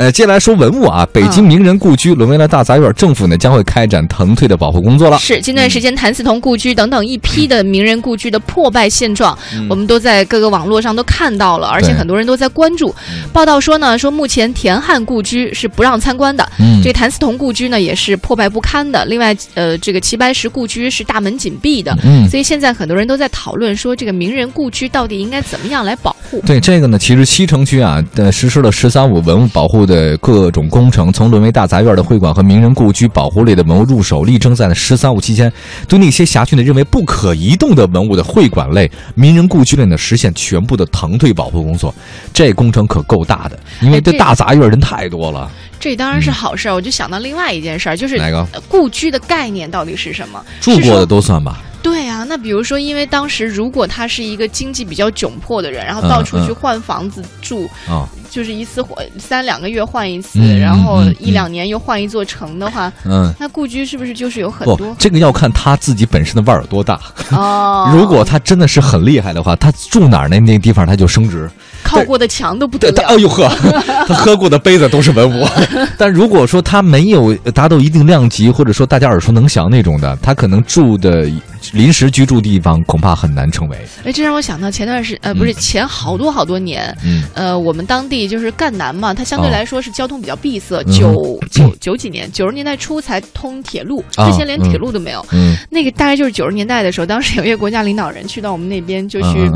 呃，接下来说文物啊，北京名人故居沦为了大杂院，政府呢将会开展腾退的保护工作了。是，近段时间谭嗣同故居等等一批的名人故居的破败现状，嗯我们都在各个网络上都看到了，而且很多人都在关注。报道说呢，说目前田汉故居是不让参观的，嗯这谭嗣同故居呢也是破败不堪的。另外，呃，这个齐白石故居是大门紧闭的。嗯，所以现在很多人都在讨论说，这个名人故居到底应该怎么样来保护？对这个呢，其实西城区啊，呃，实施了“十三五”文物保护的各种工程，从沦为大杂院的会馆和名人故居保护类的文物入手，力争在“十三五”期间，对那些辖区内认为不可移动的文物的会馆类、名人故居类呢，实现全部的腾退保护工作。这工程可够大的，因为这大杂院人太多了。这当然是好事儿，我就想到另外一件事儿，就是哪个呃故居的概念到底是什么？住过的都算吧。对啊，那比如说，因为当时如果他是一个经济比较窘迫的人，然后嗯到处去嗯换房子住，啊、就是一次换三两个月换一次，嗯然后一两年又换一座城的话，嗯。那故居是不是就是有很不多，这个要看他自己本身的腕儿有多大。哦？如果他真的是很厉害的话，他住哪儿那那地方他就升值。靠过的墙都不得哎，呦呵，他喝过的杯子都是文物。但如果说他没有达到一定量级，或者说大家耳熟能详那种的，他可能住的临时居住地方恐怕很难成为。哎，这让我想到前段时呃，不是前好多好多年，嗯呃，我们当地就是赣南嘛，它相对哦。来说是交通比较闭塞，嗯九九九几年，九十年代初才通铁路，啊之前连铁路都没有。嗯，那个大概就是九十年代的时候，当时有一个国家领导人去到我们那边，就去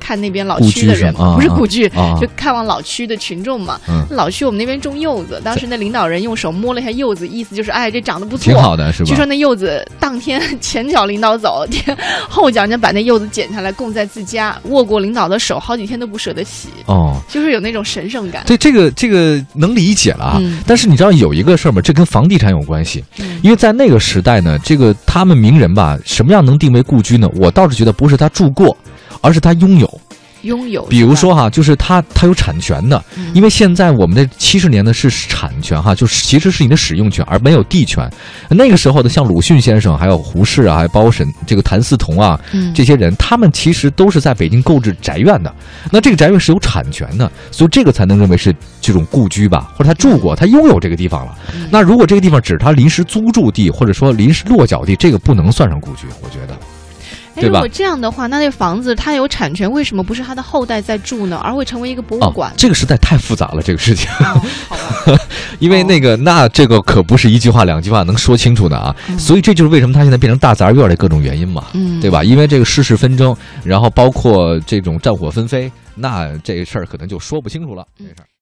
看那边老区的人不是故居，啊就看望老区的群众嘛。嗯老区我们那边种柚子，当时那领导人用手摸了一下柚子，意思就是哎，这长得不错，挺好的，是吧？据说那柚子当天前脚领导走，天后脚就把那柚子剪下来供在自家，握过领导的手，好几天都不舍得洗，哦。就是有那种神圣感。对这个这个能理解了啊，嗯但是你知道有一个事儿吗？这跟房地产有关系，嗯因为在那个时代呢，这个他们名人吧，什么样能定为故居呢？我倒是觉得不是他住过，而是他拥有。拥有，比如说哈，就是他他有产权的，嗯因为现在我们的七十年呢是产权哈，就是其实是你的使用权，而没有地权。那个时候的像鲁迅先生，还有胡适啊，还有包括沈这个谭嗣同啊，嗯这些人，他们其实都是在北京购置宅院的。那这个宅院是有产权的，所以这个才能认为是这种故居吧，或者他住过，他拥有这个地方了。嗯那如果这个地方只是他临时租住地，或者说临时落脚地，这个不能算上故居，我觉得。哎，对吧如果这样的话，那那房子它有产权，为什么不是他的后代在住呢，而会成为一个博物哦馆，？这个时代太复杂了，这个事情。哦好吧 因为那个，那这个可不是一句话、两句话能说清楚的啊。嗯所以这就是为什么他现在变成大杂院的各种原因嘛，嗯，对吧？因为这个世事纷争，然后包括这种战火纷飞，那这事儿可能就说不清楚了。这事儿。